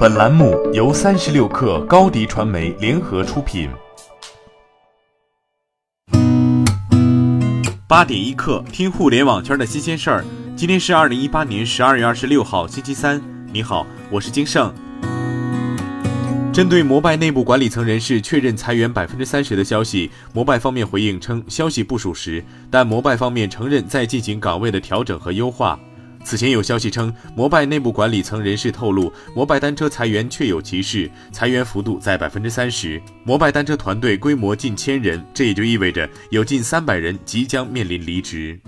本栏目由三十六氪高低传媒联合出品。八点一刻，听互联网圈的新鲜事儿。今天是二零一八年十二月二十六号，星期三。你好，我是金盛。针对摩拜内部管理层人士确认裁员百分之三十的消息，摩拜方面回应称消息不属实，但摩拜方面承认在进行岗位的调整和优化。此前有消息称，摩拜内部管理层人士透露，摩拜单车裁员确有其事，裁员幅度在百分之三十。摩拜单车团队规模近千人，这也就意味着有近三百人即将面临离职。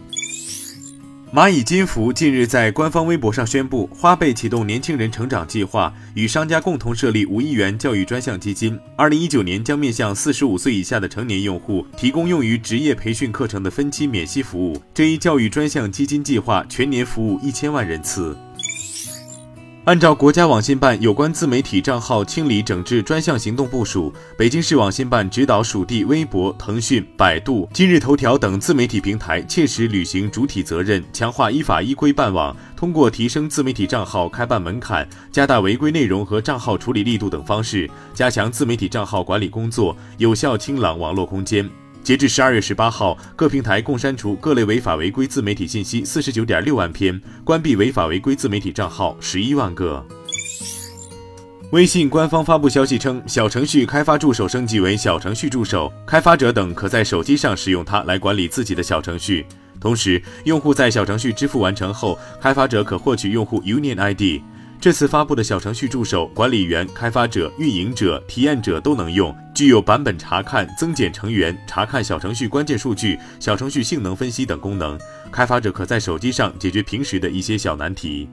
蚂蚁金服近日在官方微博上宣布，花呗启动年轻人成长计划，与商家共同设立五亿元教育专项基金。二零一九年将面向四十五岁以下的成年用户提供用于职业培训课程的分期免息服务。这一教育专项基金计划全年服务一千万人次。按照国家网信办有关自媒体账号清理整治专项行动部署，北京市网信办指导属地微博、腾讯、百度、今日头条等自媒体平台切实履行主体责任，强化依法依规办网，通过提升自媒体账号开办门槛、加大违规内容和账号处理力度等方式，加强自媒体账号管理工作，有效清朗网络空间。截至十二月十八号，各平台共删除各类违法违规自媒体信息四十九点六万篇，关闭违法违规自媒体账号十一万个。微信官方发布消息称，小程序开发助手升级为小程序助手，开发者等可在手机上使用它来管理自己的小程序。同时，用户在小程序支付完成后，开发者可获取用户 Union ID。这次发布的小程序助手，管理员、开发者、运营者、体验者都能用，具有版本查看、增减成员、查看小程序关键数据、小程序性能分析等功能。开发者可在手机上解决平时的一些小难题。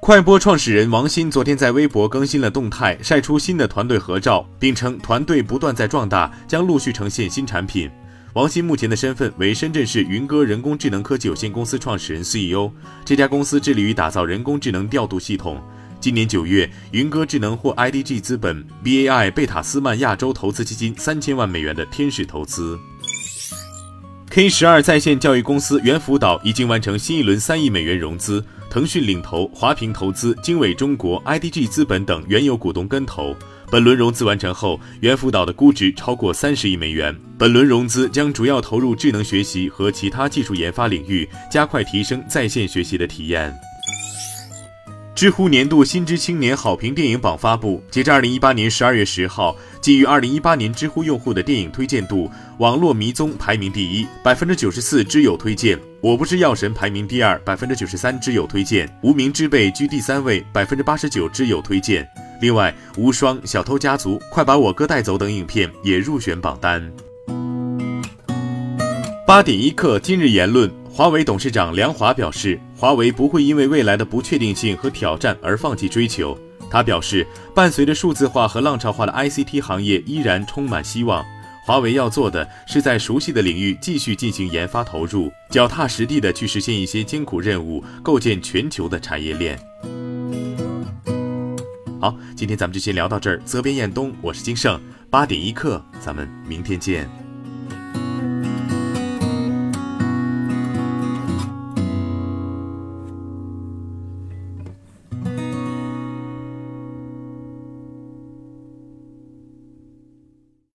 快播创始人王鑫昨天在微博更新了动态，晒出新的团队合照，并称团队不断在壮大，将陆续呈现新产品。王鑫目前的身份为深圳市云歌人工智能科技有限公司创始人 CEO。这家公司致力于打造人工智能调度系统。今年九月，云歌智能获 IDG 资本 BAI 贝塔斯曼亚洲投资基金三千万美元的天使投资。K 十二在线教育公司猿辅导已经完成新一轮三亿美元融资，腾讯领投，华平投资、经纬中国、IDG 资本等原有股东跟投。本轮融资完成后，猿辅导的估值超过三十亿美元。本轮融资将主要投入智能学习和其他技术研发领域，加快提升在线学习的体验。知乎年度新知青年好评电影榜发布，截至二零一八年十二月十号，基于二零一八年知乎用户的电影推荐度，《网络迷踪》排名第一，百分之九十四知友推荐；《我不是药神》排名第二，百分之九十三知友推荐；《无名之辈》居第三位，百分之八十九知友推荐。另外，《无双》《小偷家族》《快把我哥带走》等影片也入选榜单。八点一刻，今日言论。华为董事长梁华表示，华为不会因为未来的不确定性和挑战而放弃追求。他表示，伴随着数字化和浪潮化的 ICT 行业依然充满希望。华为要做的是在熟悉的领域继续进行研发投入，脚踏实地的去实现一些艰苦任务，构建全球的产业链。好，今天咱们就先聊到这儿。责编：彦东，我是金盛。八点一刻，咱们明天见。